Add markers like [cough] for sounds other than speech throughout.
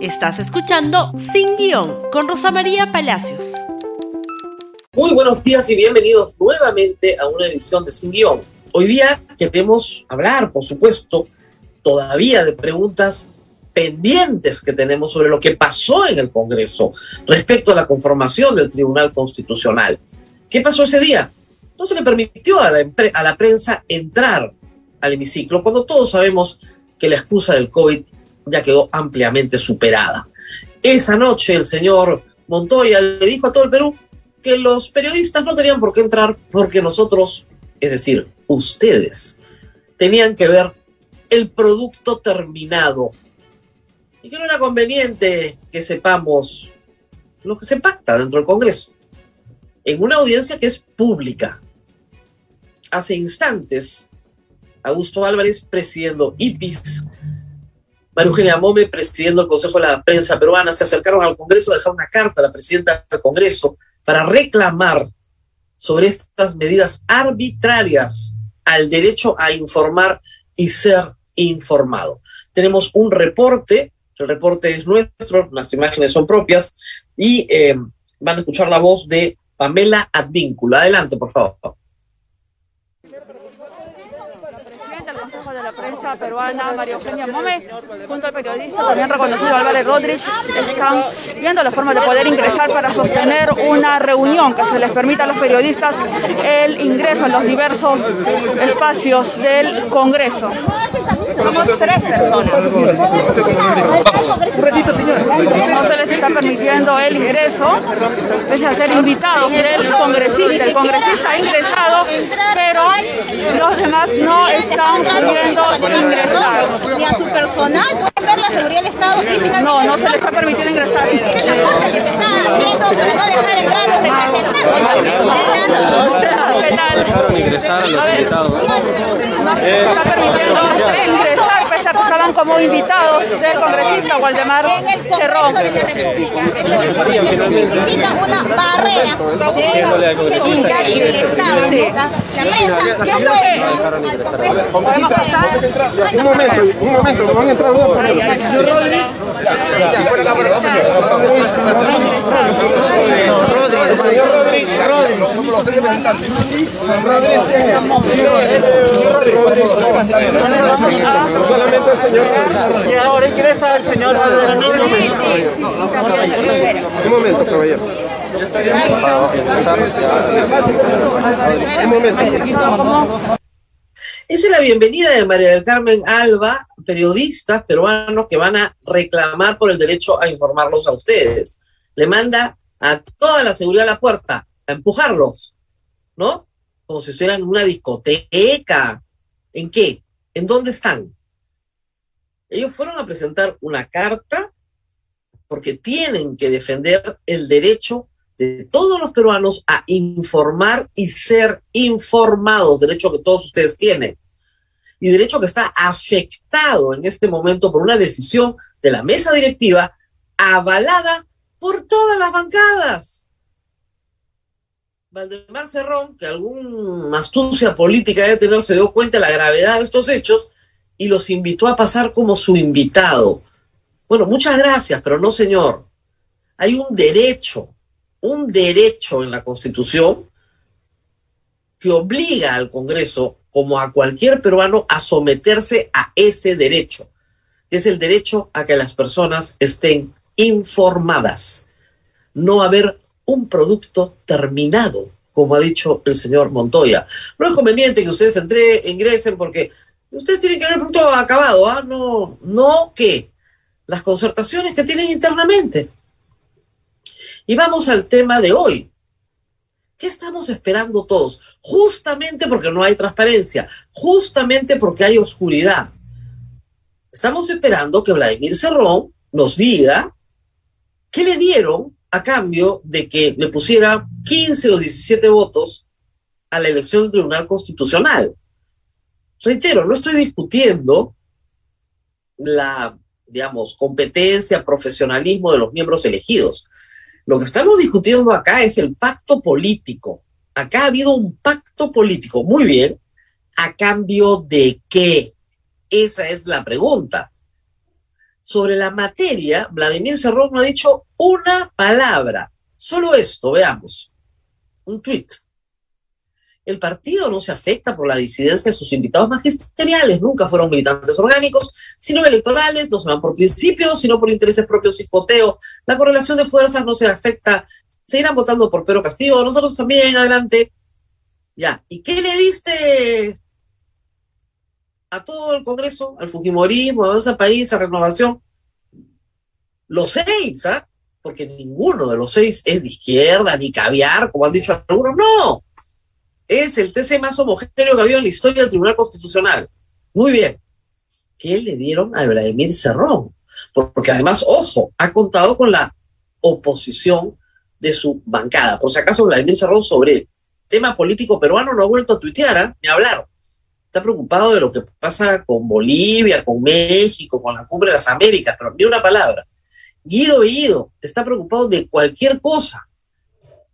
Estás escuchando Sin Guión con Rosa María Palacios. Muy buenos días y bienvenidos nuevamente a una edición de Sin Guión. Hoy día queremos hablar, por supuesto, todavía de preguntas pendientes que tenemos sobre lo que pasó en el Congreso respecto a la conformación del Tribunal Constitucional. ¿Qué pasó ese día? No se le permitió a la, a la prensa entrar al hemiciclo cuando todos sabemos que la excusa del COVID ya quedó ampliamente superada. Esa noche el señor Montoya le dijo a todo el Perú que los periodistas no tenían por qué entrar porque nosotros, es decir, ustedes, tenían que ver el producto terminado. Y que no era conveniente que sepamos lo que se pacta dentro del Congreso, en una audiencia que es pública. Hace instantes, Augusto Álvarez, presidiendo IPIS, María Eugenia Mome, presidiendo el Consejo de la Prensa Peruana, se acercaron al Congreso a dejar una carta a la presidenta del Congreso para reclamar sobre estas medidas arbitrarias al derecho a informar y ser informado. Tenemos un reporte, el reporte es nuestro, las imágenes son propias, y eh, van a escuchar la voz de Pamela Advíncula. Adelante, por favor. Peruana, María Eugenia Mome, junto al periodista también reconocido Álvarez Rodríguez, están viendo la forma de poder ingresar para sostener una reunión que se les permita a los periodistas el ingreso en los diversos espacios del Congreso. Somos tres personas. No se les está permitiendo el ingreso, pese a ser invitados del congresista. El congresista ha ingresado, pero los demás no están pudiendo ingresar. Ni a su personal pueden ver la seguridad del Estado. No, no se les está permitiendo ingresar. Es la cosa que se está haciendo para no dejar entrar a los representantes. Penal. ingresar a los invitados. No se les está permitiendo ingresar, pese a que estaban como invitados del congresista Waldemar Cerrón. Necesita una barrera de. La prensa no puede entrar al Congreso. ¿Podemos pasar? Un momento, un momento, me van a entrar dos. Señor Rodríguez. Rodríguez, señor Rodríguez, Rodríguez. Los representantes. Rodríguez, el señor. Y ahora ingresa el señor Un momento, caballero. Un momento. Esa es la bienvenida de María del Carmen Alba, periodistas peruanos que van a reclamar por el derecho a informarlos a ustedes. Le manda a toda la seguridad a la puerta, a empujarlos, ¿no? Como si estuvieran en una discoteca. ¿En qué? ¿En dónde están? Ellos fueron a presentar una carta porque tienen que defender el derecho de todos los peruanos a informar y ser informados, derecho que todos ustedes tienen, y derecho que está afectado en este momento por una decisión de la mesa directiva avalada por todas las bancadas. Valdemar Cerrón, que alguna astucia política debe tener, se dio cuenta de la gravedad de estos hechos y los invitó a pasar como su invitado. Bueno, muchas gracias, pero no, señor. Hay un derecho un derecho en la Constitución que obliga al Congreso, como a cualquier peruano, a someterse a ese derecho, que es el derecho a que las personas estén informadas, no haber un producto terminado, como ha dicho el señor Montoya. No es conveniente que ustedes entre, ingresen porque ustedes tienen que ver el producto acabado, ¿ah? No, no que las concertaciones que tienen internamente. Y vamos al tema de hoy. ¿Qué estamos esperando todos? Justamente porque no hay transparencia, justamente porque hay oscuridad. Estamos esperando que Vladimir Cerrón nos diga qué le dieron a cambio de que le pusiera 15 o 17 votos a la elección del Tribunal Constitucional. Reitero, no estoy discutiendo la, digamos, competencia, profesionalismo de los miembros elegidos. Lo que estamos discutiendo acá es el pacto político. Acá ha habido un pacto político. Muy bien. ¿A cambio de qué? Esa es la pregunta. sobre la materia, Vladimir Cerrón no ha dicho una palabra. Solo esto, veamos. Un tuit. El partido no se afecta por la disidencia de sus invitados magisteriales, nunca fueron militantes orgánicos, sino electorales, no se van por principios, sino por intereses propios y poteo. La correlación de fuerzas no se afecta, seguirán votando por Pedro Castillo, nosotros también, adelante. Ya, ¿y qué le diste a todo el Congreso, al Fujimorismo, a ese país, a Renovación? Los seis, ¿ah? Porque ninguno de los seis es de izquierda, ni caviar, como han dicho algunos, no. Es el TC más homogéneo que ha habido en la historia del Tribunal Constitucional. Muy bien. ¿Qué le dieron a Vladimir Cerrón? Porque además, ojo, ha contado con la oposición de su bancada. Por si acaso, Vladimir Cerrón sobre el tema político peruano no ha vuelto a tuitear, ¿eh? ni a hablar. Está preocupado de lo que pasa con Bolivia, con México, con la cumbre de las Américas, pero ni una palabra. Guido Bellido está preocupado de cualquier cosa,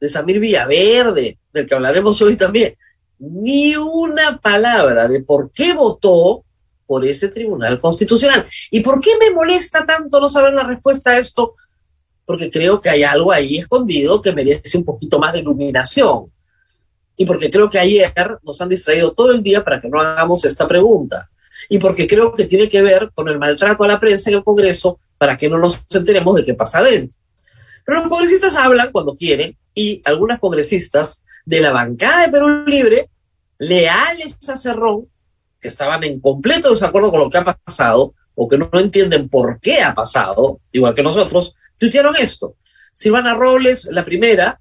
de Samir Villaverde, del que hablaremos hoy también. Ni una palabra de por qué votó por ese Tribunal Constitucional. ¿Y por qué me molesta tanto no saber la respuesta a esto? Porque creo que hay algo ahí escondido que merece un poquito más de iluminación. Y porque creo que ayer nos han distraído todo el día para que no hagamos esta pregunta. Y porque creo que tiene que ver con el maltrato a la prensa en el Congreso para que no nos enteremos de qué pasa adentro. Pero los congresistas hablan cuando quieren y algunas congresistas de la bancada de Perú Libre, leales a Cerrón, que estaban en completo desacuerdo con lo que ha pasado o que no, entienden por qué ha pasado, igual que nosotros, tuitearon esto. Silvana Robles, la primera,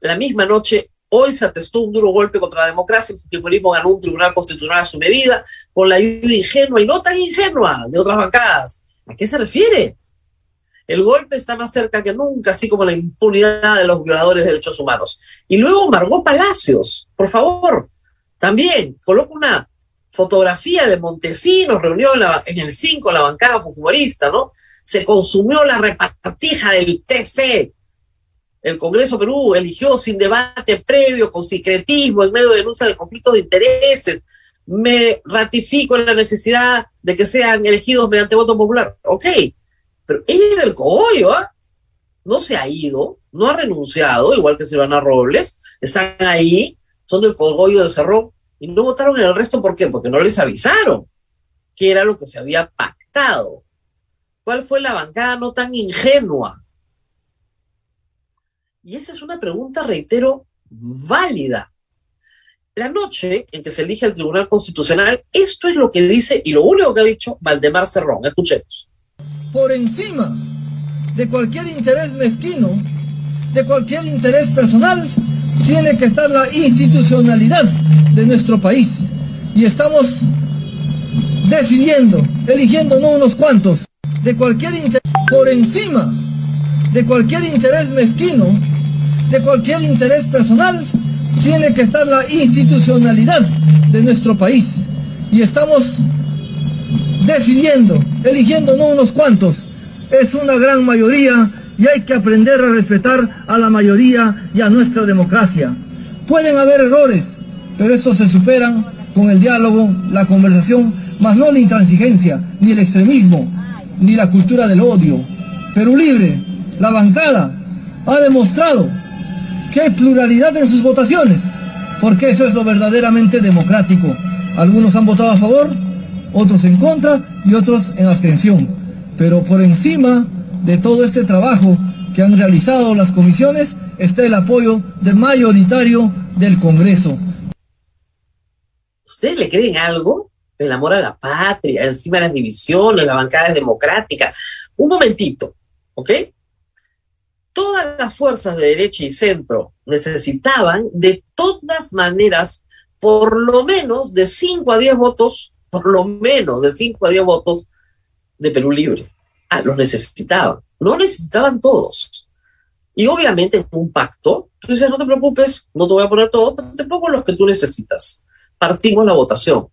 la misma noche, hoy se atestó un duro golpe contra la democracia, el fujimorismo ganó un tribunal constitucional a su medida, con la ayuda ingenua y no tan ingenua de otras bancadas. ¿A qué se refiere? El golpe está más cerca que nunca, así como la impunidad de los violadores de derechos humanos. Y luego Margot Palacios, por favor, también coloca una fotografía de Montesinos reunió en, el 5 la bancada fujimorista, ¿no? Se consumió la repartija del TC. El Congreso Perú eligió sin debate previo, con secretismo, en medio de denuncia de conflictos de intereses. Me ratifico en la necesidad de que sean elegidos mediante voto popular. Ok, pero ella es del cogollo, ¿ah? No se ha ido, no ha renunciado, igual que Silvana Robles, están ahí, son del cogollo de Cerrón, y no votaron en el resto, ¿por qué? Porque no les avisaron que era lo que se había pactado. ¿Cuál fue la bancada no tan ingenua? Y esa es una pregunta, reitero, válida. La noche en que se elige el Tribunal Constitucional, esto es lo que dice y lo único que ha dicho Valdemar Cerrón. Escuchemos por encima de cualquier interés mezquino, de cualquier interés personal, tiene que estar la institucionalidad de nuestro país. Y estamos decidiendo, eligiendo no unos cuantos, de cualquier interés, por encima de cualquier interés mezquino, de cualquier interés personal, tiene que estar la institucionalidad de nuestro país. Y estamos decidiendo, eligiendo no unos cuantos, es una gran mayoría y hay que aprender a respetar a la mayoría y a nuestra democracia. Pueden haber errores, pero estos se superan con el diálogo, la conversación, más no la intransigencia, ni el extremismo, ni la cultura del odio. Perú Libre, la bancada, ha demostrado que hay pluralidad en sus votaciones, porque eso es lo verdaderamente democrático. Algunos han votado a favor, otros en contra y otros en abstención. Pero por encima de todo este trabajo que han realizado las comisiones está el apoyo de mayoritario del Congreso. ¿Ustedes le creen algo? El amor a la patria, encima de las divisiones, la bancada democrática. Un momentito, ¿ok? Todas las fuerzas de derecha y centro necesitaban de todas maneras por lo menos de 5 a 10 votos por lo menos de 5 a 10 votos de Perú Libre. Ah, los necesitaban. No necesitaban todos. Y obviamente en un pacto, tú dices, no te preocupes, no te voy a poner todo, pero te pongo los que tú necesitas. Partimos la votación.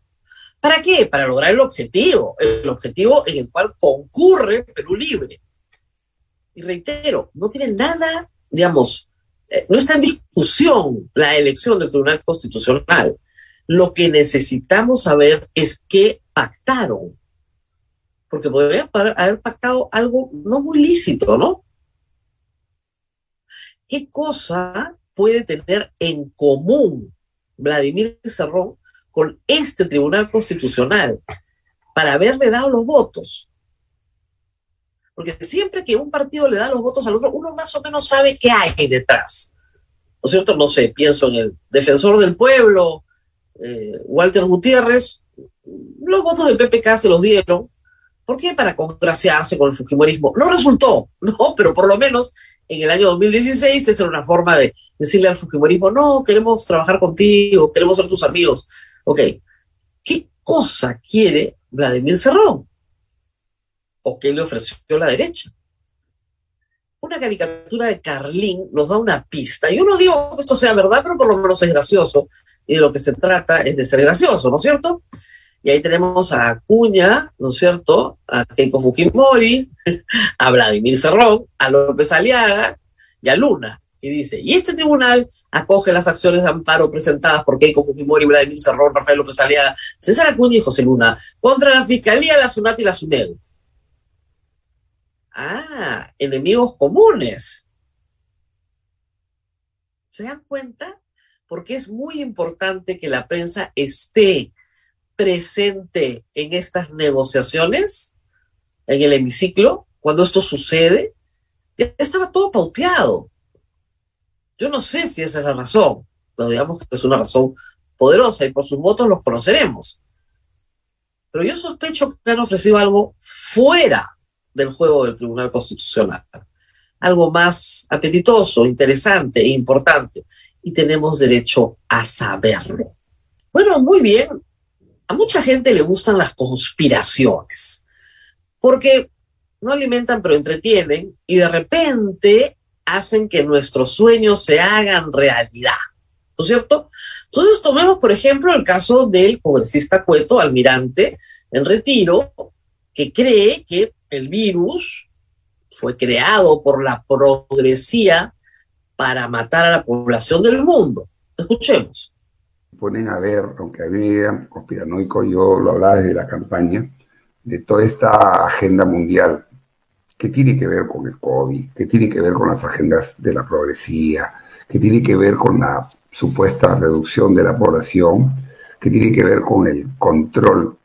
¿Para qué? Para lograr el objetivo, el objetivo en el cual concurre Perú Libre. Y reitero, no tiene nada, digamos, eh, no está en discusión la elección del Tribunal Constitucional. Lo que necesitamos saber es qué pactaron. porque podría haber pactado algo no muy lícito, ¿no? ¿Qué cosa puede tener en común Vladimir Cerrón con este Tribunal Constitucional para haberle dado los votos? Porque siempre que un partido le da los votos al otro, uno más o menos sabe qué hay detrás. ¿No es cierto? No sé, pienso en el defensor del pueblo, eh, Walter Gutiérrez, los votos del PPK se los dieron. ¿Por qué? Para congraciarse con el Fujimorismo. No resultó, [laughs] ¿no? Pero por lo menos en el año 2016 esa era una forma de decirle al Fujimorismo, no, queremos trabajar contigo, queremos ser tus amigos. Ok, ¿qué cosa quiere Vladimir Cerrón? ¿O qué le ofreció la derecha? Una caricatura de Carlín nos da una pista. Yo no digo que esto sea verdad, pero por lo menos es gracioso. Y de lo que se trata es de ser gracioso, ¿no es cierto? Y ahí tenemos a Acuña, ¿no es cierto? A Keiko Fujimori, [laughs] a Vladimir Cerrón, a López Aliaga y a Luna. Y dice, y este tribunal acoge las acciones de amparo presentadas por Keiko Fujimori, Vladimir Cerrón, Rafael López Aliaga, César Acuña y José Luna contra la Fiscalía, la SUNAT y la SUNEDU. Ah, enemigos comunes. ¿Se dan cuenta? Porque es muy importante que la prensa esté presente en estas negociaciones, en el hemiciclo, cuando esto sucede, estaba todo pauteado. Yo no sé si esa es la razón, pero digamos que es una razón poderosa y por sus votos los conoceremos. Pero yo sospecho que han ofrecido algo fuera del juego del Tribunal Constitucional, algo más apetitoso, interesante e importante, y tenemos derecho a saberlo. Bueno, muy bien, a mucha gente le gustan las conspiraciones, porque no alimentan pero entretienen y de repente hacen que nuestros sueños se hagan realidad, ¿no es cierto? Entonces tomemos, por ejemplo, el caso del congresista Cueto, almirante en retiro, que cree que el virus fue creado por la progresía para matar a la población del mundo. Escuchemos. Ponen a ver, aunque había conspiranoico, yo lo hablaba desde la campaña, de toda esta agenda mundial. Que tiene que ver con el COVID, que tiene que ver con las agendas de la progresía, que tiene que ver con la supuesta reducción de la población, que tiene que ver con el control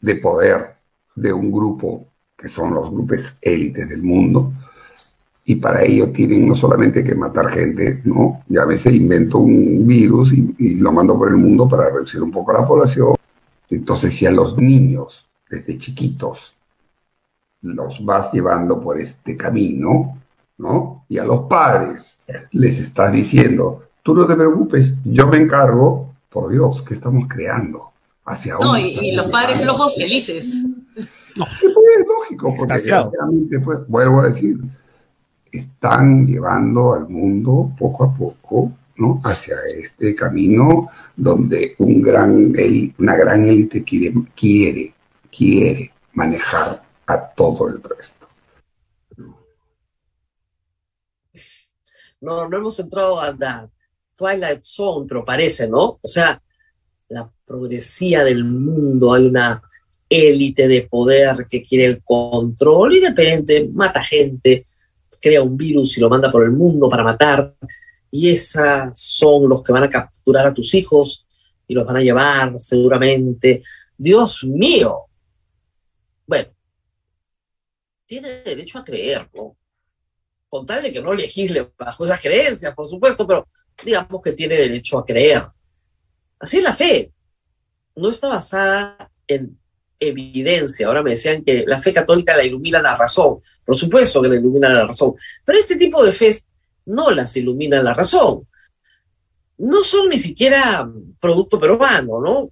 de poder de un grupo que son los grupos élites del mundo, y para ello tienen no solamente que matar gente, ¿no? Ya a veces invento un virus y, lo mando por el mundo para reducir un poco la población. Entonces, si a los niños, desde chiquitos, los vas llevando por este camino, ¿no? Y a los padres les estás diciendo, tú no te preocupes, yo me encargo, por Dios, ¿qué estamos creando? Hacia no, y, los padres flojos felices. No. Sí, pues es lógico, porque desgraciadamente, pues, vuelvo a decir, están llevando al mundo poco a poco ¿no? hacia este camino donde un gran, una gran élite quiere, quiere, quiere manejar a todo el resto. No, no hemos entrado a la Twilight Zone, pero parece, ¿no? O sea, la progresía del mundo, hay una élite de poder que quiere el control y depende, mata gente, crea un virus y lo manda por el mundo para matar, y esas son los que van a capturar a tus hijos y los van a llevar seguramente. Dios mío. Bueno, tiene derecho a creerlo, con tal de que no legisle bajo esas creencias, por supuesto, pero digamos que tiene derecho a creer. Así la fe. No está basada en evidencia. Ahora me decían que la fe católica la ilumina la razón. Por supuesto que la ilumina la razón. Pero este tipo de fe no las ilumina la razón. No son ni siquiera producto peruano, ¿no?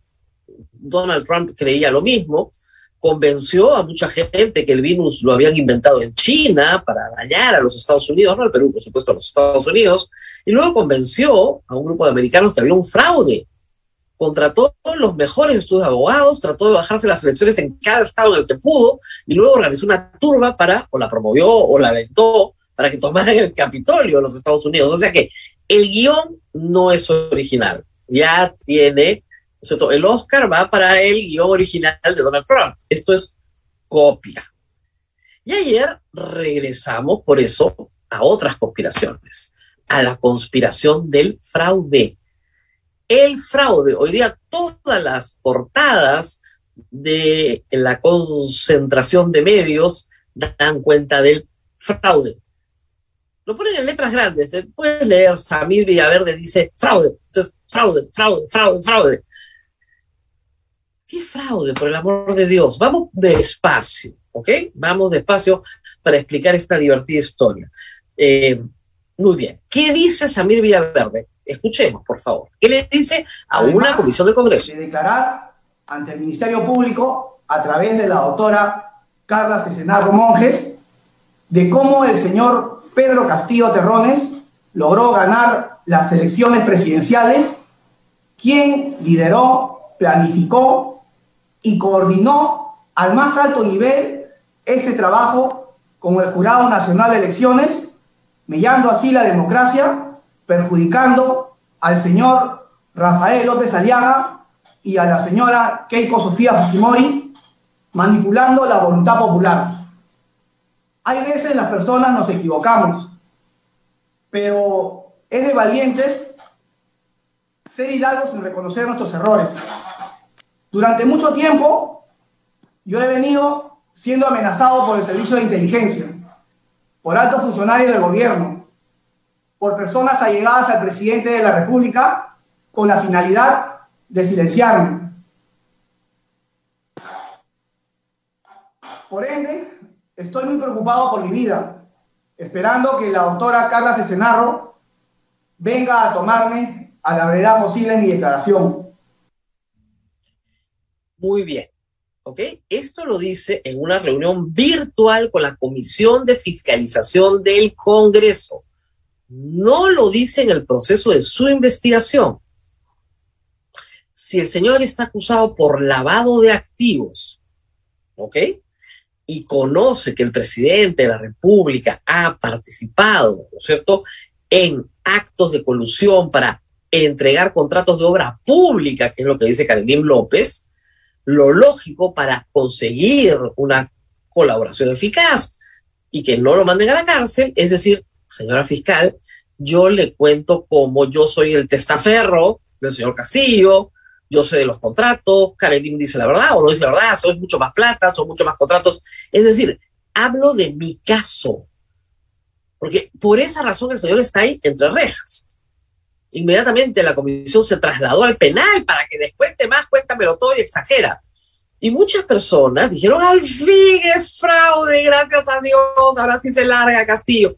Donald Trump creía lo mismo, convenció a mucha gente que el virus lo habían inventado en China para dañar a los Estados Unidos, no al Perú, por supuesto, a los Estados Unidos, y luego convenció a un grupo de americanos que había un fraude contrató los mejores de abogados, trató de bajarse las elecciones en cada estado en el que pudo y luego organizó una turba para, o la promovió o la alentó para que tomaran el Capitolio de los Estados Unidos. O sea que el guion no es original, ya tiene, el Oscar va para el guion original de Donald Trump. Esto es copia. Y ayer regresamos por eso a otras conspiraciones, a la conspiración del fraude. El fraude, hoy día todas las portadas de la concentración de medios dan cuenta del fraude. Lo ponen en letras grandes. Puedes leer, Samir Villaverde dice fraude. Entonces, fraude, fraude, fraude, fraude. ¿Qué fraude, por el amor de Dios? Vamos despacio, ¿ok? Vamos despacio para explicar esta divertida historia. Eh, muy bien. ¿Qué dice Samir Villaverde? Escuchemos, por favor. ¿Qué le dice a una comisión del Congreso? De declarar ante el Ministerio Público, a través de la doctora Carla Cesenarro Monjes, de cómo el señor Pedro Castillo Terrones logró ganar las elecciones presidenciales, quien lideró, planificó y coordinó al más alto nivel ese trabajo con el Jurado Nacional de Elecciones, mellando así la democracia, perjudicando al señor Rafael López Aliaga y a la señora Keiko Sofía Fujimori manipulando la voluntad popular. Hay veces las personas nos equivocamos, pero es de valientes ser hidalgos sin reconocer nuestros errores. Durante mucho tiempo yo he venido siendo amenazado por el servicio de inteligencia, por altos funcionarios del gobierno, por personas allegadas al presidente de la República con la finalidad de silenciarme. Por ende, estoy muy preocupado por mi vida, esperando que la doctora Carla Cesenarro venga a tomarme a la verdad posible en mi declaración. Muy bien. ¿Ok? Esto lo dice en una reunión virtual con la Comisión de Fiscalización del Congreso. No lo dice en el proceso de su investigación si el señor está acusado por lavado de activos, ¿ok? Y conoce que el presidente de la República ha participado, ¿no es cierto?, en actos de colusión para entregar contratos de obra pública, que es lo que dice Karelim López, lo lógico para conseguir una colaboración eficaz y que no lo manden a la cárcel, es decir, señora fiscal, yo le cuento cómo yo soy el testaferro del señor Castillo, yo sé de los contratos, Karelim dice la verdad o no dice la verdad, son mucho más plata, son mucho más contratos. Es decir, hablo de mi caso, porque por esa razón el señor está ahí entre rejas. Inmediatamente la comisión se trasladó al penal para que descuente más, cuéntamelo todo y exagera. Y muchas personas dijeron, al fin es fraude, gracias a Dios, ahora sí se larga Castillo.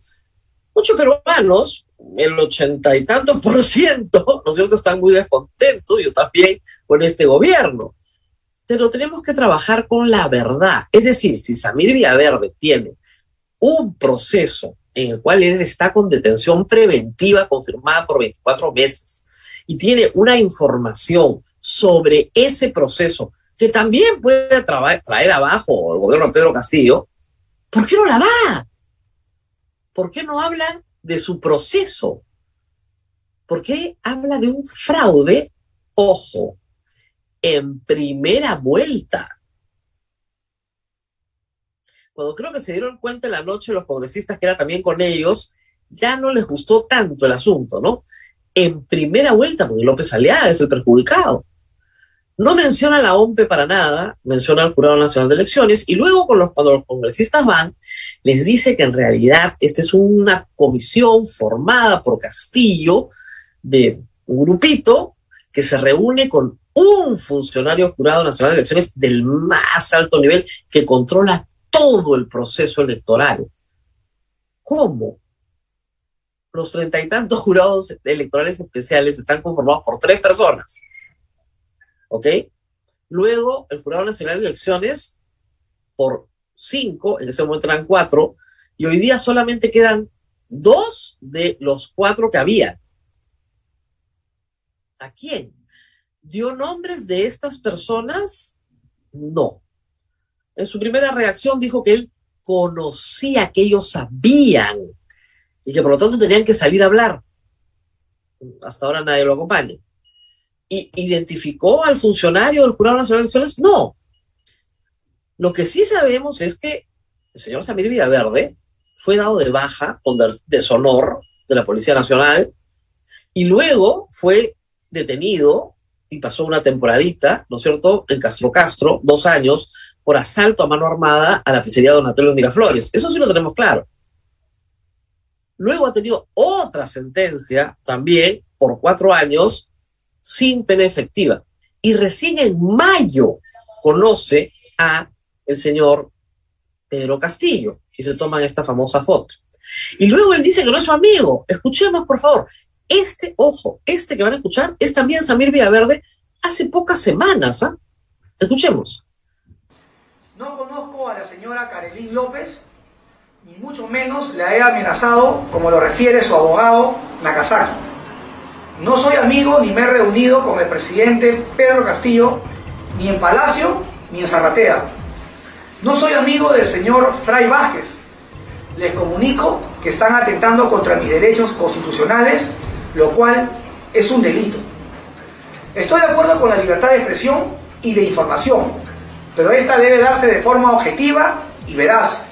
Muchos peruanos el ochenta y tanto por ciento, ¿no es cierto?, están muy descontentos, yo también, con este gobierno. Pero tenemos que trabajar con la verdad. Es decir, si Samir Villaverde tiene un proceso en el cual él está con detención preventiva confirmada por 24 meses y tiene una información sobre ese proceso que también puede traer abajo el gobierno de Pedro Castillo, ¿por qué no la da? ¿Por qué no hablan de su proceso. Porque habla de un fraude, ojo, en primera vuelta. Cuando creo que se dieron cuenta en la noche los congresistas que era también con ellos, ya no les gustó tanto el asunto, ¿no? En primera vuelta, porque López Aliaga es el perjudicado. No menciona la OMPE para nada, menciona al Jurado Nacional de Elecciones y luego con los, cuando los congresistas van, les dice que en realidad esta es una comisión formada por Castillo de un grupito que se reúne con un funcionario Jurado Nacional de Elecciones del más alto nivel que controla todo el proceso electoral. ¿Cómo? Los treinta y tantos jurados electorales especiales están conformados por tres personas ¿ok? Luego, el Jurado Nacional de Elecciones, por cinco, en ese momento eran cuatro, y hoy día solamente quedan dos de los cuatro que había. ¿A quién? ¿Dio nombres de estas personas? No. En su primera reacción dijo que él conocía que ellos sabían y que por lo tanto tenían que salir a hablar. Hasta ahora nadie lo acompaña identificó al funcionario del Jurado Nacional de Elecciones? No. Lo que sí sabemos es que el señor Samir Villaverde fue dado de baja con deshonor de la Policía Nacional y luego fue detenido y pasó una temporadita, ¿no es cierto?, en Castro Castro, dos años, por asalto a mano armada a la pizzería Donatello Miraflores. Eso sí lo tenemos claro. Luego ha tenido otra sentencia también por cuatro años sin pena efectiva. Y recién en mayo conoce a el señor Pedro Castillo y se toman esta famosa foto. Y luego él dice que no es su amigo. Escuchemos, por favor. Este, ojo, este que van a escuchar es también Samir Villaverde hace pocas semanas. ¿ah? Escuchemos. No conozco a la señora Carolín López, ni mucho menos la he amenazado, como lo refiere su abogado Nakazaki. No soy amigo ni me he reunido con el presidente Pedro Castillo, ni en Palacio ni en Zarratea. No soy amigo del señor Fray Vázquez. Les comunico que están atentando contra mis derechos constitucionales, lo cual es un delito. Estoy de acuerdo con la libertad de expresión y de información, pero esta debe darse de forma objetiva y veraz,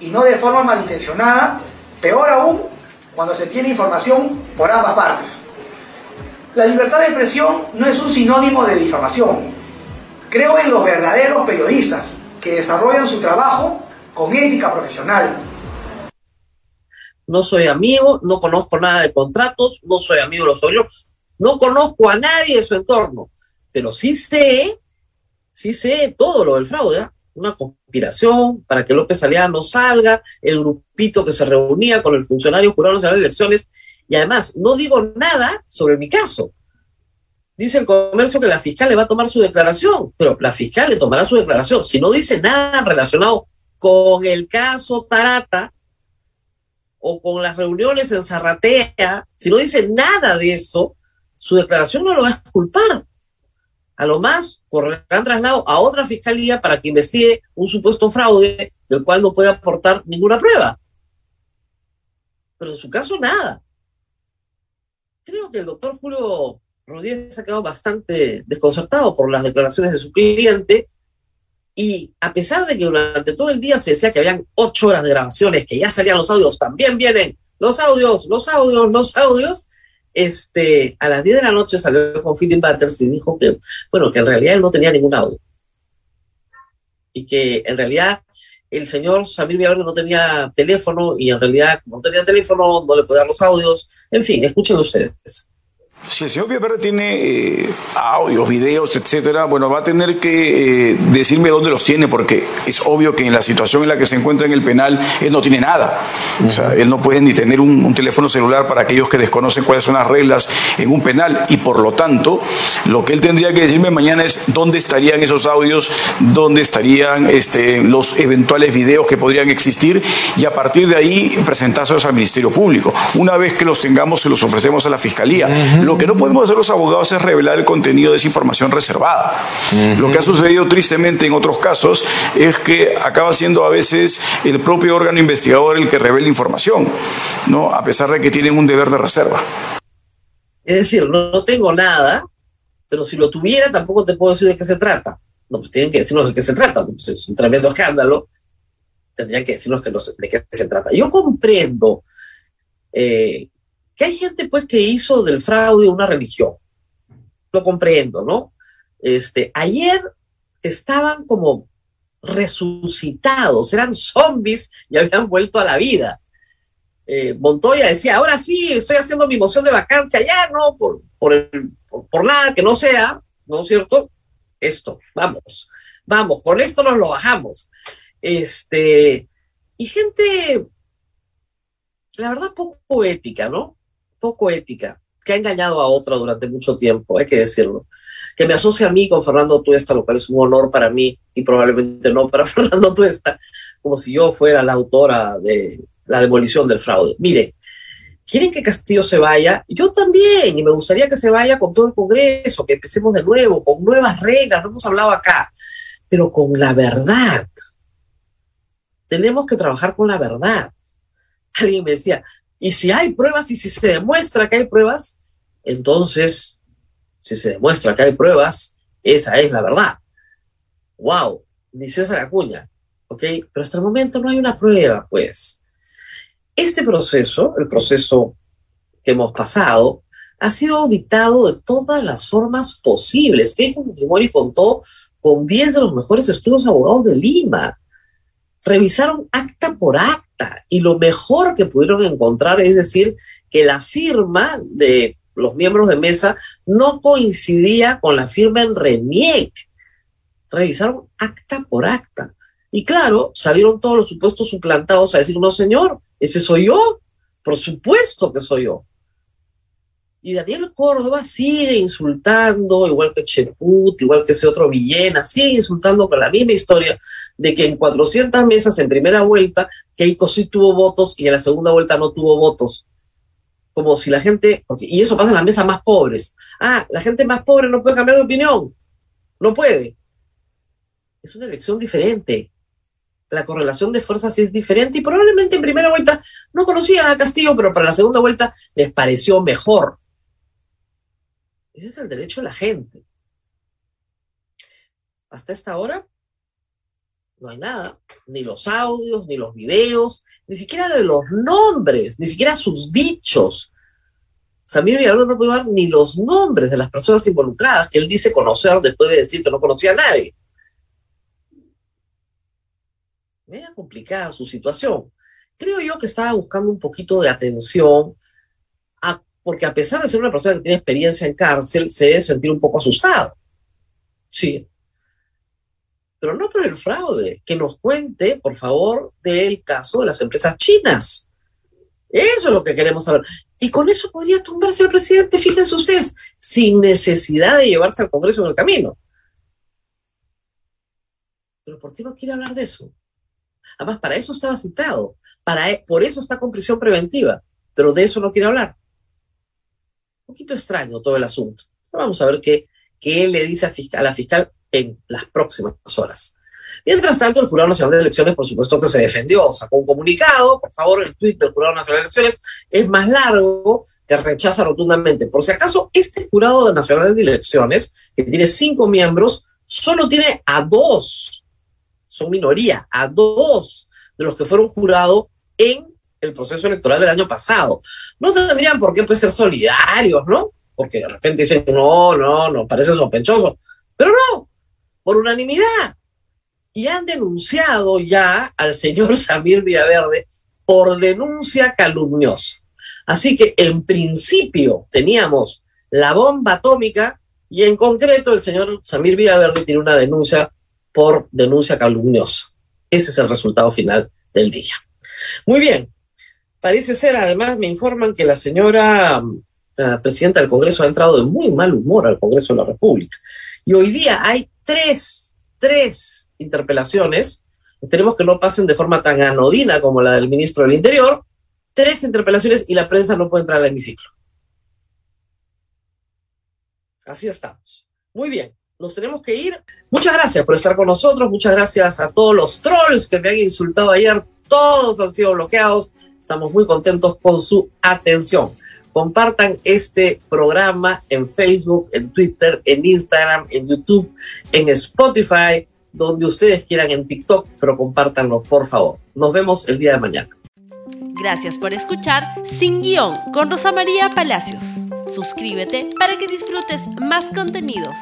y no de forma malintencionada, peor aún cuando se tiene información por ambas partes. La libertad de expresión no es un sinónimo de difamación. Creo en los verdaderos periodistas que desarrollan su trabajo con ética profesional. No soy amigo, no conozco nada de contratos, no soy amigo de los obreros, no conozco a nadie de su entorno, pero sí sé, sí sé todo lo del fraude. ¿ah? Una conspiración para que López Aliaga no salga, el grupito que se reunía con el funcionario jurado de las elecciones, y además no digo nada sobre mi caso. Dice el comercio que la fiscal le va a tomar su declaración, pero la fiscal le tomará su declaración. Si no dice nada relacionado con el caso Tarata o con las reuniones en Zarratea, si no dice nada de eso, su declaración no lo va a exculpar. A lo más correrán traslado a otra fiscalía para que investigue un supuesto fraude del cual no puede aportar ninguna prueba. Pero en su caso, nada. Creo que el doctor Julio Rodríguez ha quedado bastante desconcertado por las declaraciones de su cliente y a pesar de que durante todo el día se decía que habían ocho horas de grabaciones, que ya salían los audios, también vienen los audios, los audios, los audios, este, a las 10 de la noche salió con Philip Butters y dijo que, bueno, que en realidad él no tenía ningún audio. Y que en realidad el señor Samir Villaverde no tenía teléfono y en realidad no tenía teléfono, no le podía dar los audios. En fin, escuchen ustedes. Si el señor Villaverde tiene eh, audios, videos, etcétera, bueno, va a tener que eh, decirme dónde los tiene, porque es obvio que en la situación en la que se encuentra en el penal, él no tiene nada. O sea, él no puede ni tener un, teléfono celular para aquellos que desconocen cuáles son las reglas en un penal. Y por lo tanto, lo que él tendría que decirme mañana es dónde estarían esos audios, dónde estarían este, los eventuales videos que podrían existir, y a partir de ahí presentárselos al Ministerio Público. Una vez que los tengamos, se los ofrecemos a la Fiscalía. Lo que no podemos hacer los abogados es revelar el contenido de esa información reservada. Lo que ha sucedido tristemente en otros casos es que acaba siendo a veces el propio órgano investigador el que revela información, ¿no? a pesar de que tienen un deber de reserva. Es decir, no, tengo nada, pero si lo tuviera tampoco te puedo decir de qué se trata. No, pues tienen que decirnos de qué se trata, pues es un tremendo escándalo. Tendrían que decirnos de qué se trata. Yo comprendo eh, que hay gente pues que hizo del fraude una religión. Lo comprendo, ¿no? Este, ayer estaban como resucitados, eran zombies y habían vuelto a la vida. Eh, Montoya decía, ahora sí, estoy haciendo mi moción de vacancia, ya no, por, por, nada que no sea, ¿no es cierto? Esto, vamos, vamos, con esto nos lo bajamos. Este, y gente, la verdad, poco ética, ¿no? Poco ética, que ha engañado a otra durante mucho tiempo, hay que decirlo. Que me asocia a mí con Fernando Tuesta, lo cual es un honor para mí y probablemente no para [laughs] Fernando Tuesta, como si yo fuera la autora de la demolición del fraude. Mire, quieren que Castillo se vaya, yo también, y me gustaría que se vaya con todo el Congreso, que empecemos de nuevo, con nuevas reglas, no hemos hablado acá, pero con la verdad. Tenemos que trabajar con la verdad. Alguien me decía, y si hay pruebas y si se demuestra que hay pruebas, entonces, si se demuestra que hay pruebas, esa es la verdad. ¡Wow! ni César Acuña, ¿ok? Pero hasta el momento no hay una prueba, pues. Este proceso, el proceso que hemos pasado, ha sido auditado de todas las formas posibles. Que Fujimori contó con 10 de los mejores estudios abogados de Lima. Revisaron acta por acta y lo mejor que pudieron encontrar es decir que la firma de los miembros de mesa no coincidía con la firma en RENIEC. Revisaron acta por acta. Y claro, salieron todos los supuestos suplantados a decir, no señor, ese soy yo. Por supuesto que soy yo. Y Daniel Córdoba sigue insultando, igual que Cheput, igual que ese otro Villena, sigue insultando con la misma historia de que en 400 mesas en primera vuelta, Keiko sí tuvo votos y en la segunda vuelta no tuvo votos. Como si la gente, y eso pasa en las mesas más pobres. Ah, la gente más pobre no puede cambiar de opinión. No puede. Es una elección diferente la correlación de fuerzas es diferente y probablemente en primera vuelta no conocían a Castillo, pero para la segunda vuelta les pareció mejor. Ese es el derecho de la gente. Hasta esta hora no hay nada, ni los audios, ni los videos, ni siquiera de los nombres, ni siquiera sus dichos. Samir Villalobos no puede dar ni los nombres de las personas involucradas que él dice conocer después de decir que no conocía a nadie. Media complicada su situación. Creo yo que estaba buscando un poquito de atención porque a pesar de ser una persona que tiene experiencia en cárcel, se debe sentir un poco asustado. Sí. Pero no por el fraude. Que nos cuente, por favor, del caso de las empresas chinas. Eso es lo que queremos saber. Y con eso podría tumbarse el presidente, fíjense ustedes, sin necesidad de llevarse al Congreso en el camino. Pero ¿por qué no quiere hablar de eso? Además, para eso estaba citado. Para, e, por eso está con prisión preventiva. Pero de eso no quiere hablar poquito extraño todo el asunto. Vamos a ver qué, qué le dice a, la fiscal en las próximas horas. Mientras tanto, el Jurado Nacional de Elecciones, por supuesto que se defendió, sacó un comunicado, por favor, el tuit del Jurado Nacional de Elecciones es más largo, que rechaza rotundamente. Por si acaso, este Jurado Nacional de Elecciones, que tiene cinco miembros, solo tiene a dos, son minoría, a dos de los que fueron jurados en el proceso electoral del año pasado. No tendrían por qué pues, ser solidarios, ¿no? Porque de repente dicen, no, no, no, parece sospechoso. Pero no, por unanimidad. Y han denunciado ya al señor [laughs] Samir Villaverde por denuncia calumniosa. Así que en principio teníamos la bomba atómica y en concreto el señor Samir Villaverde tiene una denuncia por denuncia calumniosa. Ese es el resultado final del día. Muy bien, Parece ser, además, me informan que la señora presidenta del Congreso ha entrado de muy mal humor al Congreso de la República. Y hoy día hay tres, tres interpelaciones, esperemos que no pasen de forma tan anodina como la del ministro del Interior, tres interpelaciones y la prensa no puede entrar al hemiciclo. Así estamos. Muy bien, nos tenemos que ir. Muchas gracias por estar con nosotros, muchas gracias a todos los trolls que me han insultado ayer, todos han sido bloqueados Estamos muy contentos con su atención. Compartan este programa en Facebook, en Twitter, en Instagram, en YouTube, en Spotify, donde ustedes quieran, en TikTok, pero compártanlo, por favor. Nos vemos el día de mañana. Gracias por escuchar Sin Guión con Rosa María Palacios. Suscríbete para que disfrutes más contenidos.